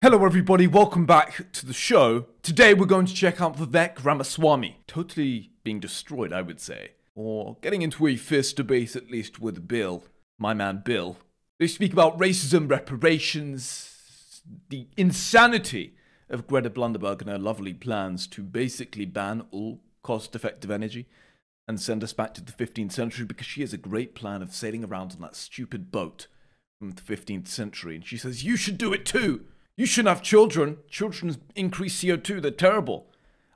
Hello, everybody. Welcome back to the show. Today, we're going to check out Vivek Ramaswamy. Totally being destroyed, I would say. Or getting into a fierce debate, at least with Bill, my man Bill. They speak about racism, reparations, the insanity of Greta Blunderberg and her lovely plans to basically ban all cost effective energy and send us back to the 15th century because she has a great plan of sailing around on that stupid boat from the 15th century. And she says, You should do it too. You shouldn't have children. Children increase CO2. They're terrible.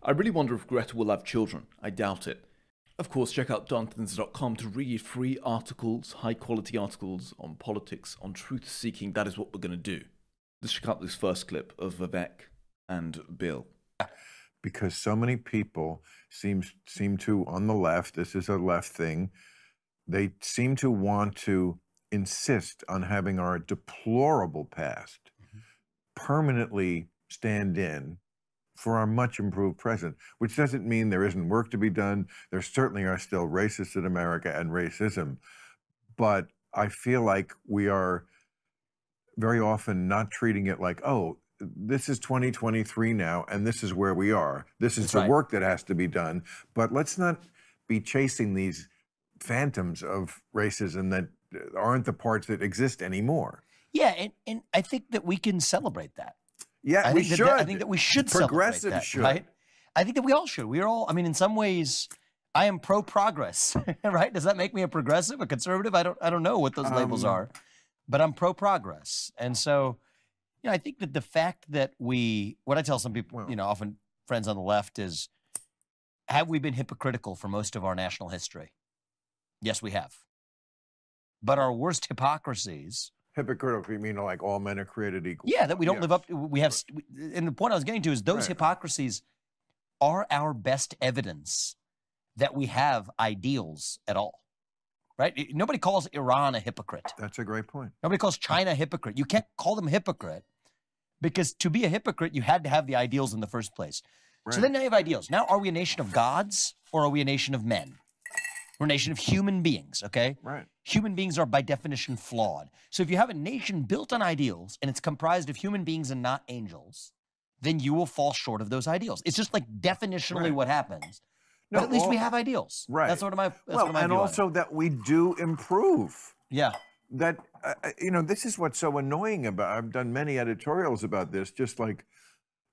I really wonder if Greta will have children. I doubt it. Of course, check out darntons.com to read free articles, high quality articles on politics, on truth seeking. That is what we're going to do. Let's check out this first clip of Vivek and Bill. Because so many people seem, seem to, on the left, this is a left thing, they seem to want to insist on having our deplorable past. Permanently stand in for our much improved present, which doesn't mean there isn't work to be done. There certainly are still racists in America and racism. But I feel like we are very often not treating it like, oh, this is 2023 now, and this is where we are. This is That's the right. work that has to be done. But let's not be chasing these phantoms of racism that aren't the parts that exist anymore. Yeah, and, and I think that we can celebrate that. Yeah, I we think should. That, I think that we should Progressive that, should. Right? I think that we all should. We are all. I mean, in some ways, I am pro progress. right? Does that make me a progressive, a conservative? I don't. I don't know what those um, labels are, but I'm pro progress, and so, you know, I think that the fact that we, what I tell some people, you know, often friends on the left is, have we been hypocritical for most of our national history? Yes, we have. But our worst hypocrisies hypocritical. You mean like all men are created equal? Yeah, that we don't live up. To, we have, and the point I was getting to is those right. hypocrisies are our best evidence that we have ideals at all. Right? Nobody calls Iran a hypocrite. That's a great point. Nobody calls China a hypocrite. You can't call them hypocrite because to be a hypocrite, you had to have the ideals in the first place. Right. So then now you have ideals. Now, are we a nation of gods or are we a nation of men? We're a nation of human beings, okay? Right. Human beings are by definition flawed. So if you have a nation built on ideals and it's comprised of human beings and not angels, then you will fall short of those ideals. It's just like definitionally right. what happens. No, but at least well, we have ideals. Right. That's what my. well, and also that we do improve. Yeah. That uh, uh, you know, this is what's so annoying about. I've done many editorials about this. Just like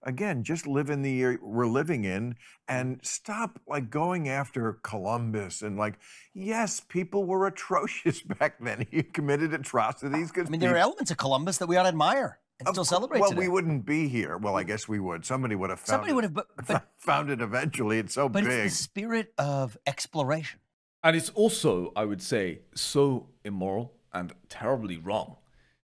again, just live in the year we're living in mm. and stop like going after Columbus and like, yes, people were atrocious back then. He committed atrocities. I mean, there are elements of Columbus that we ought to admire and still celebrate. Well, today. we wouldn't be here. Well, I mm. guess we would. Somebody would have found Somebody it, would have but, but, found it eventually. It's so but big. But it's the spirit of exploration. And it's also, I would say, so immoral and terribly wrong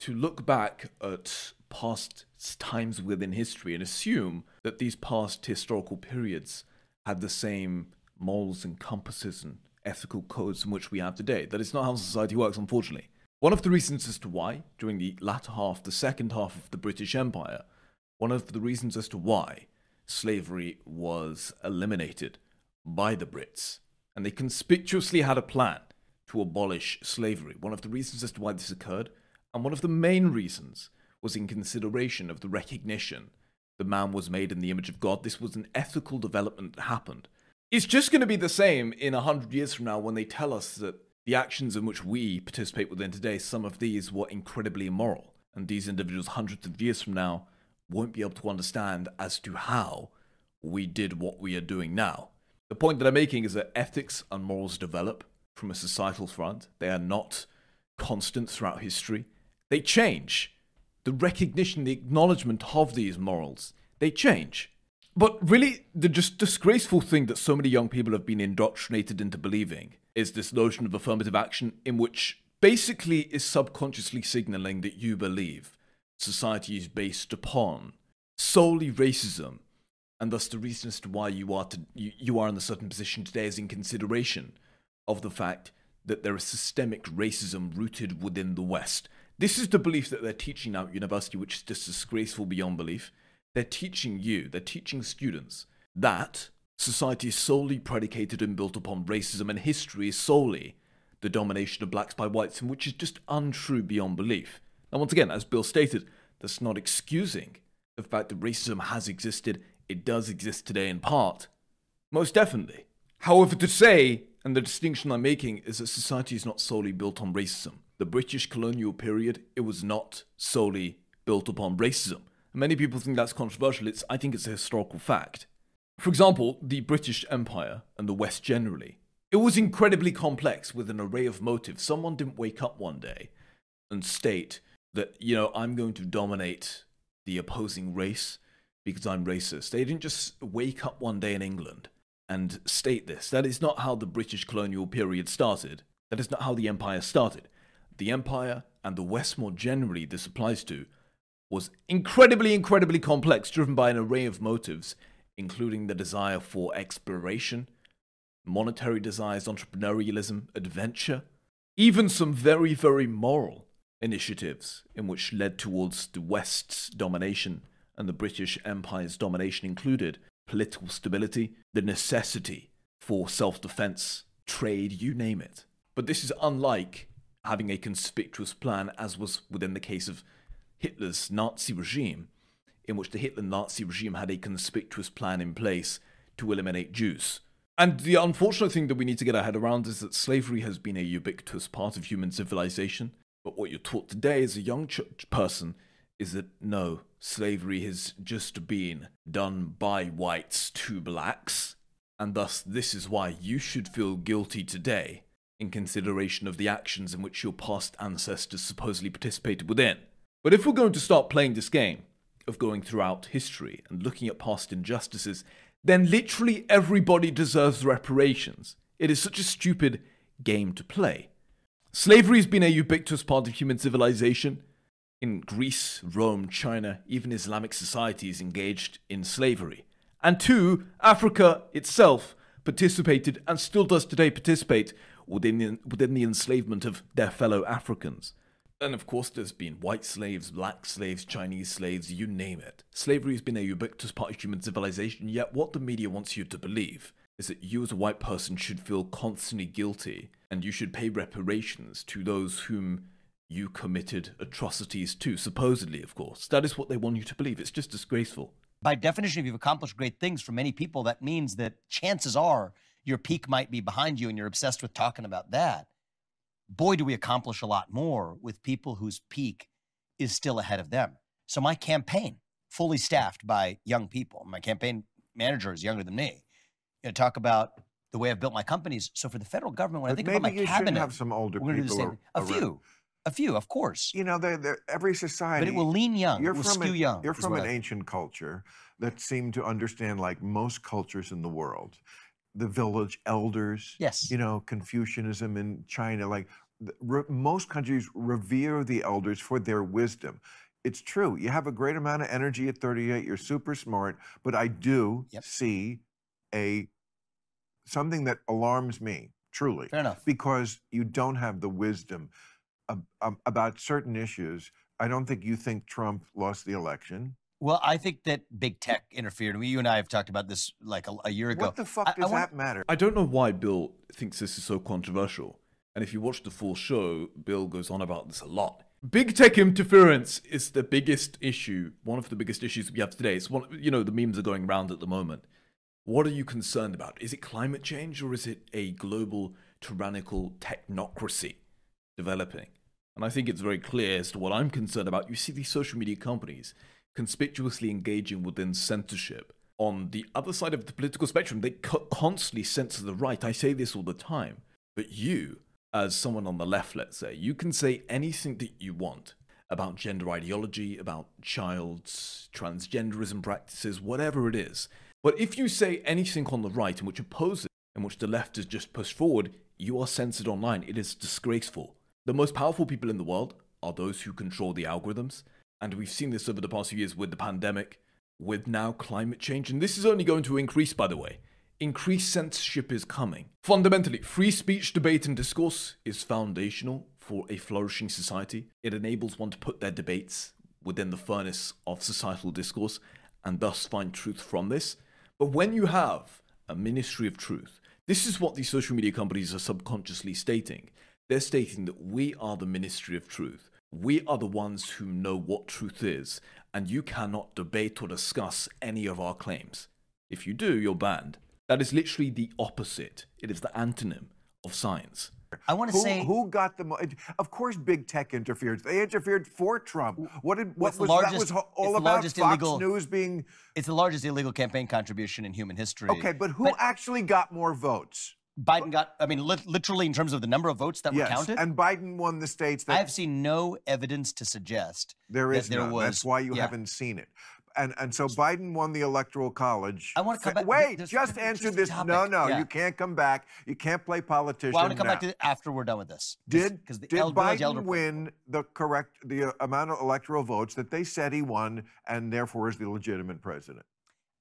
to look back at past times within history and assume that these past historical periods had the same morals and compasses and ethical codes in which we have today. That is not how society works, unfortunately. One of the reasons as to why, during the latter half, the second half of the British Empire, one of the reasons as to why slavery was eliminated by the Brits, and they conspicuously had a plan to abolish slavery. One of the reasons as to why this occurred, and one of the main reasons was in consideration of the recognition the man was made in the image of God. This was an ethical development that happened. It's just going to be the same in a hundred years from now when they tell us that the actions in which we participate within today, some of these were incredibly immoral. And these individuals, hundreds of years from now, won't be able to understand as to how we did what we are doing now. The point that I'm making is that ethics and morals develop from a societal front. They are not constant throughout history. They change the recognition, the acknowledgement of these morals, they change. But really, the just disgraceful thing that so many young people have been indoctrinated into believing is this notion of affirmative action, in which basically is subconsciously signaling that you believe society is based upon solely racism, and thus the reason as to why you are to, you, you are in a certain position today is in consideration of the fact that there is systemic racism rooted within the West. This is the belief that they're teaching now at university, which is just disgraceful beyond belief. They're teaching you, they're teaching students that society is solely predicated and built upon racism, and history is solely the domination of blacks by whites, and which is just untrue beyond belief. Now, once again, as Bill stated, That's not excusing the fact that racism has existed. It does exist today in part. Most definitely. However, to say, and the distinction I'm making, is that society is not solely built on racism. The British colonial period, it was not solely built upon racism. Many people think that's controversial. It's, I think it's a historical fact. For example, the British Empire and the West generally. It was incredibly complex with an array of motives. Someone didn't wake up one day and state that, you know, I'm going to dominate the opposing race because I'm racist. They didn't just wake up one day in England and state this. That is not how the British colonial period started. That is not how the empire started. The empire and the West more generally, this applies to, was incredibly, incredibly complex, driven by an array of motives, including the desire for exploration, monetary desires, entrepreneurialism, adventure, even some very, very moral initiatives in which led towards the West's domination and the British Empire's domination included political stability, the necessity for self defense, trade, you name it. But this is unlike having a conspicuous plan, as was within the case of Hitler's Nazi regime, in which the Hitler Nazi regime had a conspicuous plan in place to eliminate Jews. And the unfortunate thing that we need to get our head around is that slavery has been a ubiquitous part of human civilization. But what you're taught today as a young person is that no, slavery has just been done by whites to blacks, and thus this is why you should feel guilty today in consideration of the actions in which your past ancestors supposedly participated within. But if we're going to start playing this game of going throughout history and looking at past injustices, then literally everybody deserves reparations. It is such a stupid game to play. Slavery has been a ubiquitous part of human civilization. In Greece, Rome, China, even Islamic societies engaged in slavery. And two, Africa itself participated and still does today participate within the, within the enslavement of their fellow Africans. And of course, there's been white slaves, black slaves, Chinese slaves, you name it. Slavery has been a ubiquitous part of human civilization, yet what the media wants you to believe is that you as a white person should feel constantly guilty and you should pay reparations to those whom you committed atrocities to, supposedly, of course. That is what they want you to believe. It's just disgraceful. By definition, if you've accomplished great things for many people, that means that chances are your peak might be behind you and you're obsessed with talking about that boy, do we accomplish a lot more with people whose peak is still ahead of them. So my campaign, fully staffed by young people, my campaign manager is younger than me. You know, talk about the way I've built my companies. So for the federal government, when But I think about my you cabinet, have some older we're going to do the people. same. A few, a few, of course. You know, they're, they're, every society. But it will lean young. You're from an, young. You're from an I- ancient culture that seemed to understand, like most cultures in the world, the village elders. Yes. You know, Confucianism in China, like most countries revere the elders for their wisdom. It's true. You have a great amount of energy at 38. You're super smart, but I do Yep. see a something that alarms me truly Fair enough. because you don't have the wisdom ab- ab- about certain issues. I don't think you think Trump lost the election. Well, I think that big tech interfered. We, you and I have talked about this like a, a year ago. What the fuck I- I does wanna- that matter? I don't know why Bill thinks this is so controversial. And if you watch the full show, Bill goes on about this a lot. Big tech interference is the biggest issue, one of the biggest issues we have today. It's one, you know, the memes are going around at the moment. What are you concerned about? Is it climate change or is it a global tyrannical technocracy developing? And I think it's very clear as to what I'm concerned about. You see these social media companies conspicuously engaging within censorship. On the other side of the political spectrum, they co- constantly censor the right. I say this all the time. But you, as someone on the left, let's say, you can say anything that you want about gender ideology, about child's transgenderism practices, whatever it is. But if you say anything on the right in which opposes, in which the left has just pushed forward, you are censored online. It is disgraceful. The most powerful people in the world are those who control the algorithms. And we've seen this over the past few years with the pandemic, with now climate change. And this is only going to increase, by the way. Increased censorship is coming. Fundamentally, free speech, debate, and discourse is foundational for a flourishing society. It enables one to put their debates within the furnace of societal discourse and thus find truth from this. But when you have a ministry of truth, this is what these social media companies are subconsciously stating. They're stating that we are the ministry of truth. We are the ones who know what truth is, and you cannot debate or discuss any of our claims. If you do, you're banned. That is literally the opposite. It is the antonym of science. I want to Who, say who got the? Mo- of course, big tech interfered. They interfered for Trump. What did? What was largest- that? Was all about Fox illegal- News being it's the largest illegal campaign contribution in human history. okay, but who actually got more votes? Biden got, I mean, lit- literally in terms of the number of votes that yes, were counted. and Biden won the states that I have seen no evidence to suggest there is there none. was. That's why you yeah. haven't seen it. And and so Biden won the electoral college. I wanna come Fa- back- Wait, there's- just there's answer this. No, topic. no, Yeah. you can't come back. You can't play politician. Well, I want to come back to it after we're done with this. Did because the did Elder Biden win the correct the amount of electoral votes that they said he won, and therefore is the legitimate president?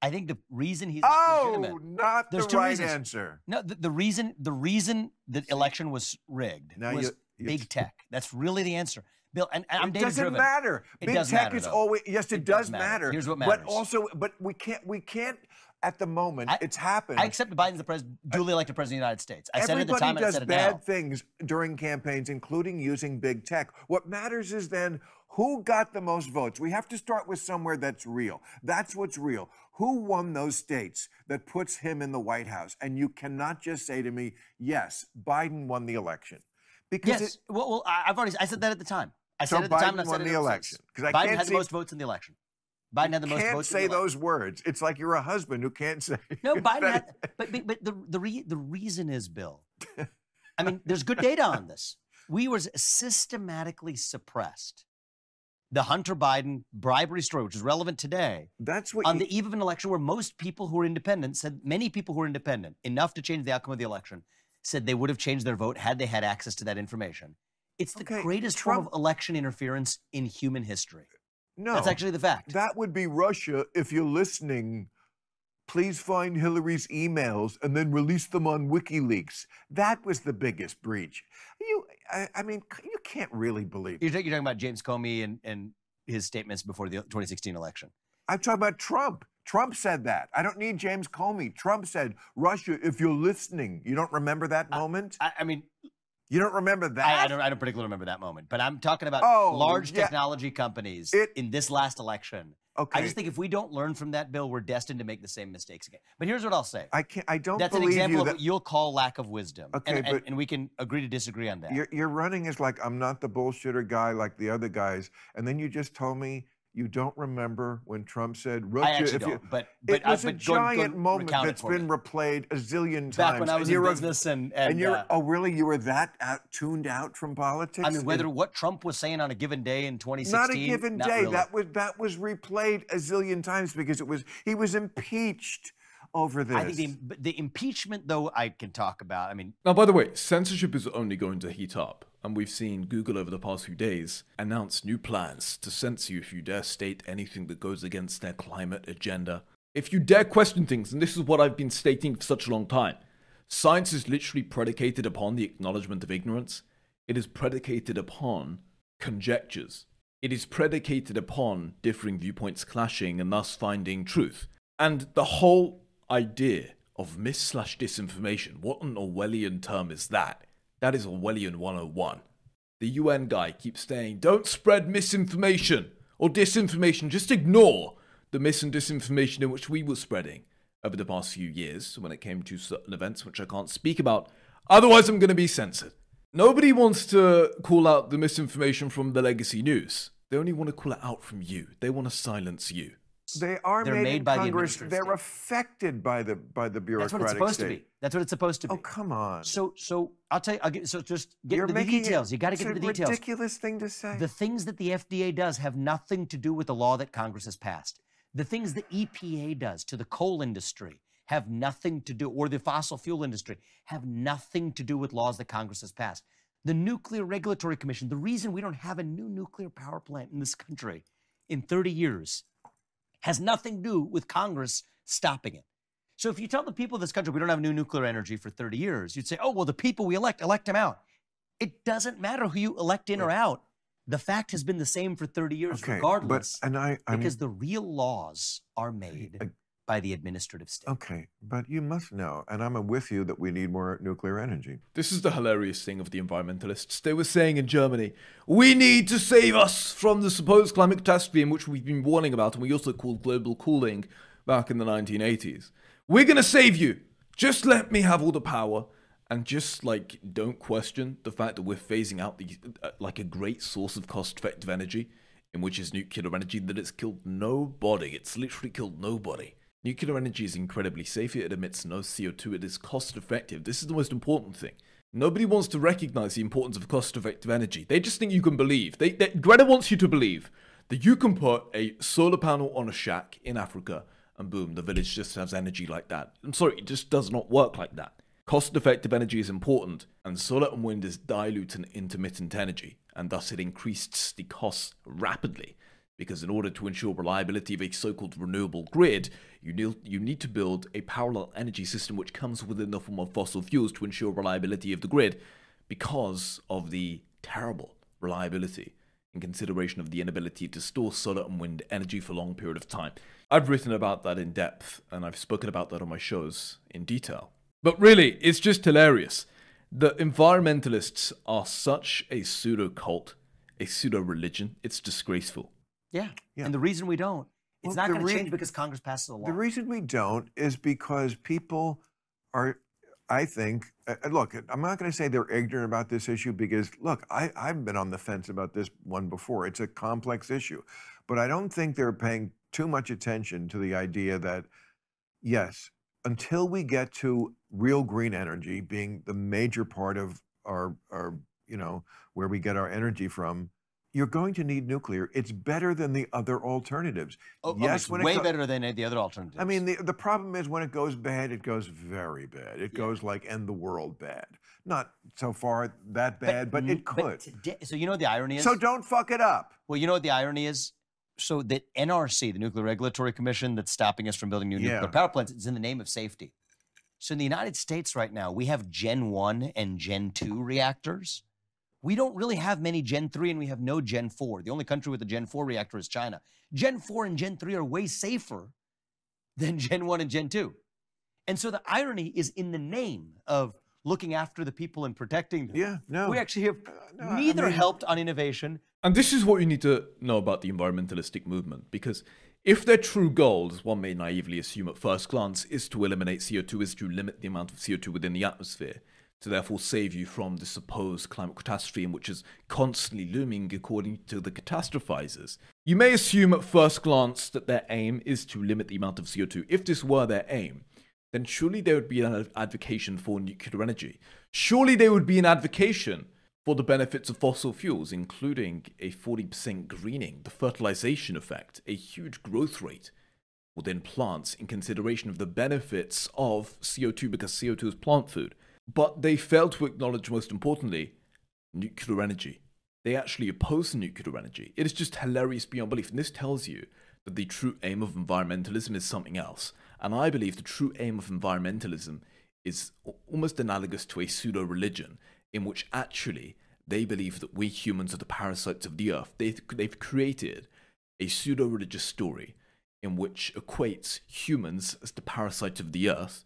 I think the reason he's not Oh, legitimate. not There's the two right reasons. answer. No, the, the reason the reason the election was rigged Now was you- big tech. That's really the answer, Bill. And, and I'm it data doesn't driven. matter. It Big does tech matter, is though. always yes, it, It does does matter. matter. Here's what matters. But also, but we can't we can't at the moment. I- it's happened. I accept Biden's the pres- duly elected president of the United States. I said it at the Everybody time, and I does said it bad now. things during campaigns, including using big tech. What matters is then who got the most votes. We have to start with somewhere that's real. That's what's real. Who won those states that puts him in the White House? And you cannot just say to me, "Yes, Biden won the election," because Yes. it, well, well, I- I've already I said that at the time. I So said at the time, Biden and I've won the election, since. 'cause I Biden had the most votes in the election. Biden had the most votes. can't say those words. It's like you're a husband who can't say. No, Biden had, but but, but the the re, the reason is Bill. I mean, there's good data on this. We were systematically suppressed. The Hunter Biden bribery story, which is relevant today, That's what on you, the eve of an election where most people who are independent said many people who are independent enough to change the outcome of the election said they would have changed their vote had they had access to that information. It's the Okay, greatest form of election interference in human history. no. That's actually the fact. That would be Russia. If you're listening, please find Hillary's emails and then release them on WikiLeaks. That was the biggest breach. You, I, I mean, you can't really believe. You're, talking- you're talking about James Comey and, and his statements before the 2016 election. I'm talking about Trump. Trump said that. I don't need James Comey. Trump said, Russia, if you're listening, you don't remember that moment? I, I mean, you don't remember that? I, I, don't, I don't particularly remember that moment, but I'm talking about Oh, large yeah. technology companies It- in this last election. okay. I just think if we don't learn from that, Bill, we're destined to make the same mistakes again. But here's what I'll say. I can't. I don't That's an example you of that what you'll call lack of wisdom. Okay, and, and, but- and we can agree to disagree on that. You're, you're running as like I'm not the bullshitter guy like the other guys, and then you just told me you don't remember when Trump said Russia. I actually if you, don't. But, but it was I, a but go- go giant moment that's been me. replayed a zillion times. back when I and was in you're a- business and and, and you're uh, oh really? You were that out, tuned out from politics? I mean, whether In- what Trump was saying on a given day in 2016, not a given not day. really. That was that was replayed a zillion times because it was he was impeached over this. I think the, the impeachment, though, I can talk about. I mean, Now, by the way, censorship is only going to heat up, and we've seen Google over the past few days announce new plans to censor you if you dare state anything that goes against their climate agenda. If you dare question things, and this is what I've been stating for such a long time, science is literally predicated upon the acknowledgement of ignorance. It is predicated upon conjectures. It is predicated upon differing viewpoints clashing and thus finding truth. And the whole idea of mis slash disinformation, what an Orwellian term is that? That is Orwellian 101. The UN guy keeps saying, don't spread misinformation or disinformation, just ignore the mis and disinformation in which we were spreading over the past few years when it came to certain events which I can't speak about. Otherwise, I'm going to be censored. Nobody wants to call out the misinformation from the legacy news. They only want to call it out from you. They want to silence you. They are They're made, made by Congress. administrative They're affected by the by the bureaucratic that's what it's supposed state. to be. That's what it's supposed to be. Oh come on! So, so I'll tell you. I'll get, so just get You're into the making it- details. you got to get into the details. ridiculous thing to say. The things that the FDA does have nothing to do with the law that Congress has passed. The things the EPA does to the coal industry have nothing to do, or the fossil fuel industry have nothing to do with laws that Congress has passed. The Nuclear Regulatory Commission, the reason we don't have a new nuclear power plant in this country in 30 years has nothing to do with Congress stopping it. So if you tell the people of this country we don't have new nuclear energy for 30 years, you'd say, oh, well, the people we elect, elect them out. It doesn't matter who you elect in or out. The fact has been the same for 30 years, okay, regardless, but and I, I'm because the real laws are made I- by the administrative state. Okay, but you must know, and I'm with you, that we need more nuclear energy. This is the hilarious thing of the environmentalists. They were saying in Germany, we need to save us from the supposed climate catastrophe in which we've been warning about, and we also called global cooling back in the 1980s. We're going to save you. Just let me have all the power. And just like, don't question the fact that we're phasing out the, uh, like a great source of cost effective energy, in which is nuclear energy, that it's killed nobody. It's literally killed nobody. Nuclear energy is incredibly safe, it emits no CO2, it is cost effective. This is the most important thing. Nobody wants to recognize the importance of cost effective energy. They just think you can believe. They, they, Greta wants you to believe that you can put a solar panel on a shack in Africa and boom, the village just has energy like that. I'm sorry, it just does not work like that. Cost effective energy is important, and solar and wind is dilute and intermittent energy, and thus it increases the costs rapidly. Because in order to ensure reliability of a so called renewable grid, you need, you need to build a parallel energy system which comes within the form of fossil fuels to ensure reliability of the grid because of the terrible reliability in consideration of the inability to store solar and wind energy for a long period of time. I've written about that in depth, and I've spoken about that on my shows in detail. But really, it's just hilarious. The environmentalists are such a pseudo cult, a pseudo religion. It's disgraceful. Yeah. Yeah. And the reason we don't, it's Well, not going to change because Congress passes a law. The reason we don't is because people are, I think, uh, uh, look, I'm not going to say they're ignorant about this issue because, look, I, I've been on the fence about this one before. It's a complex issue. But I don't think they're paying too much attention to the idea that, yes, until we get to real green energy being the major part of our, our you know, where we get our energy from, you're going to need nuclear. It's better than the other alternatives. oh, oh, yes, it way better than the other alternatives. I mean, the, the problem is when it goes bad, it goes very bad. It goes like end the world bad. Not so far that bad, but, n- it could. today, so you know what the irony is? so don't fuck it up. Well, you know what the irony is? So the NRC, the Nuclear Regulatory Commission that's stopping us from building new Yeah. nuclear power plants, is in the name of safety. So in the United States right now, we have Gen 1 and Gen 2 reactors. We don't really have many Gen 3 and we have no Gen 4. The only country with a Gen 4 reactor is China. Gen 4 and Gen 3 are way safer than Gen 1 and Gen 2. And so the irony is in the name of looking after the people and protecting them. Yeah, no. We actually have Uh, no, I neither mean- helped on innovation And this is what you need to know about the environmentalistic movement, because if their true goal, as one may naively assume at first glance, is to eliminate CO2, is to limit the amount of CO2 within the atmosphere, to therefore save you from the supposed climate catastrophe which is constantly looming according to the catastrophizers, you may assume at first glance that their aim is to limit the amount of CO2. If this were their aim, then surely there would be an ad- advocation for nuclear energy. Surely there would be an advocation for the benefits of fossil fuels, including a 40% greening, the fertilization effect, a huge growth rate within plants in consideration of the benefits of CO2 because CO2 is plant food. But they fail to acknowledge, most importantly, nuclear energy. They actually oppose nuclear energy. It is just hilarious beyond belief. And this tells you that the true aim of environmentalism is something else. And I believe the true aim of environmentalism is almost analogous to a pseudo religion, in which actually they believe that we humans are the parasites of the earth. They've, they've created a pseudo religious story in which equates humans as the parasites of the earth,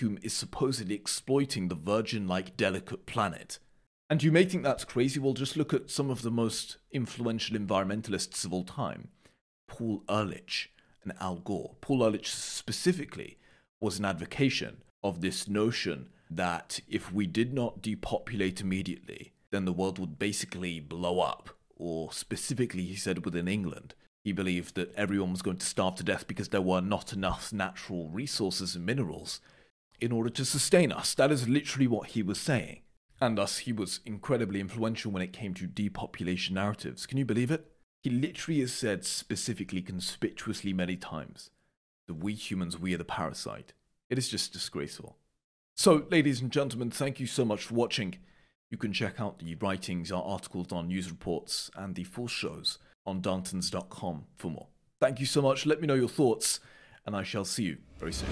whom is supposedly exploiting the virgin like delicate planet. And you may think that's crazy. Well, just look at some of the most influential environmentalists of all time Paul Ehrlich and Al Gore. Paul Ehrlich specifically was an advocation of this notion that if we did not depopulate immediately, then the world would basically blow up. Or specifically, he said within England, he believed that everyone was going to starve to death because there were not enough natural resources and minerals in order to sustain us. That is literally what he was saying. And thus, he was incredibly influential when it came to depopulation narratives. Can you believe it? He literally has said specifically, conspicuously many times, that we humans, we are the parasite. It is just disgraceful. So, ladies and gentlemen, thank you so much for watching. You can check out the writings, our articles, our news reports, and the full shows on darntons.com for more. Thank you so much. Let me know your thoughts, and I shall see you very soon.